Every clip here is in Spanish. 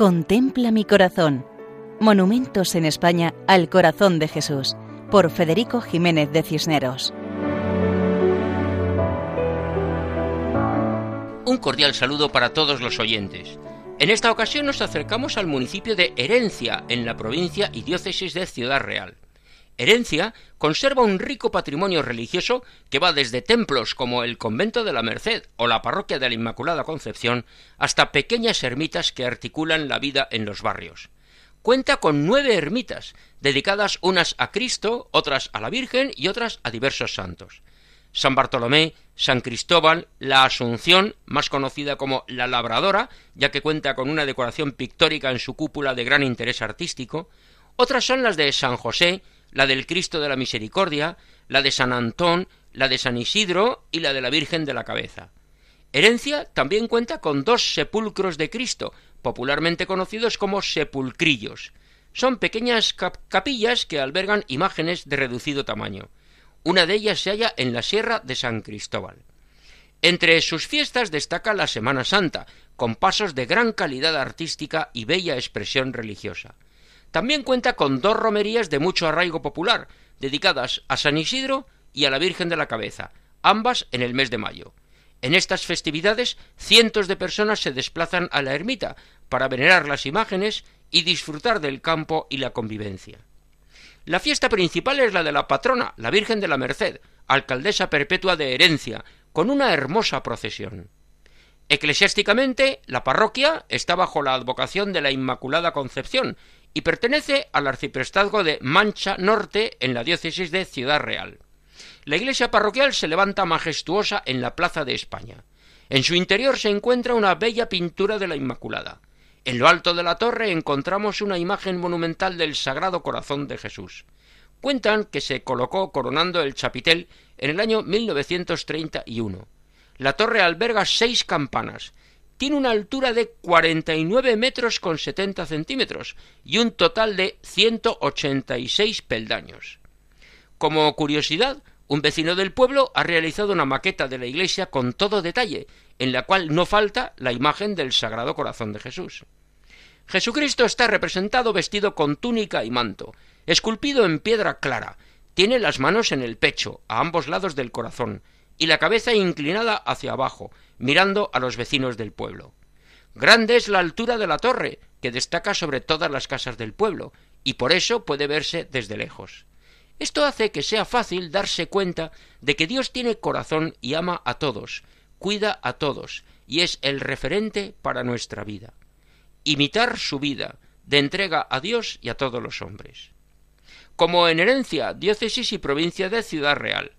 Contempla mi corazón. Monumentos en España al corazón de Jesús, por Federico Jiménez de Cisneros. Un cordial saludo para todos los oyentes. En esta ocasión nos acercamos al municipio de Herencia, en la provincia y diócesis de Ciudad Real. Herencia conserva un rico patrimonio religioso que va desde templos como el Convento de la Merced o la Parroquia de la Inmaculada Concepción hasta pequeñas ermitas que articulan la vida en los barrios. Cuenta con nueve ermitas, dedicadas unas a Cristo, otras a la Virgen y otras a diversos santos. San Bartolomé, San Cristóbal, la Asunción, más conocida como la Labradora, ya que cuenta con una decoración pictórica en su cúpula de gran interés artístico, otras son las de San José, la del Cristo de la Misericordia, la de San Antón, la de San Isidro y la de la Virgen de la Cabeza. Herencia también cuenta con dos sepulcros de Cristo, popularmente conocidos como sepulcrillos. Son pequeñas capillas que albergan imágenes de reducido tamaño. Una de ellas se halla en la Sierra de San Cristóbal. Entre sus fiestas destaca la Semana Santa, con pasos de gran calidad artística y bella expresión religiosa. También cuenta con dos romerías de mucho arraigo popular, dedicadas a San Isidro y a la Virgen de la Cabeza, ambas en el mes de mayo. En estas festividades cientos de personas se desplazan a la ermita para venerar las imágenes y disfrutar del campo y la convivencia. La fiesta principal es la de la patrona, la Virgen de la Merced, alcaldesa perpetua de herencia, con una hermosa procesión. Eclesiásticamente, la parroquia está bajo la advocación de la Inmaculada Concepción y pertenece al arciprestazgo de Mancha Norte en la diócesis de Ciudad Real. La iglesia parroquial se levanta majestuosa en la Plaza de España. En su interior se encuentra una bella pintura de la Inmaculada. En lo alto de la torre encontramos una imagen monumental del Sagrado Corazón de Jesús. Cuentan que se colocó coronando el chapitel en el año 1931. La torre alberga seis campanas, tiene una altura de 49 metros con 70 centímetros y un total de 186 peldaños. Como curiosidad, un vecino del pueblo ha realizado una maqueta de la iglesia con todo detalle, en la cual no falta la imagen del Sagrado Corazón de Jesús. Jesucristo está representado vestido con túnica y manto, esculpido en piedra clara, tiene las manos en el pecho, a ambos lados del corazón, y la cabeza inclinada hacia abajo, mirando a los vecinos del pueblo. Grande es la altura de la torre, que destaca sobre todas las casas del pueblo, y por eso puede verse desde lejos. Esto hace que sea fácil darse cuenta de que Dios tiene corazón y ama a todos, cuida a todos, y es el referente para nuestra vida. Imitar su vida, de entrega a Dios y a todos los hombres. Como en herencia, diócesis y provincia de Ciudad Real,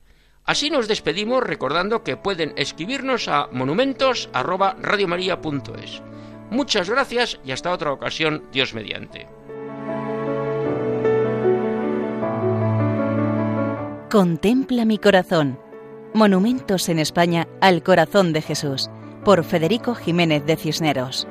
Así nos despedimos recordando que pueden escribirnos a monumentos@radiomaria.es. Muchas gracias y hasta otra ocasión, Dios mediante. Contempla mi corazón. Monumentos en España al corazón de Jesús, por Federico Jiménez de Cisneros.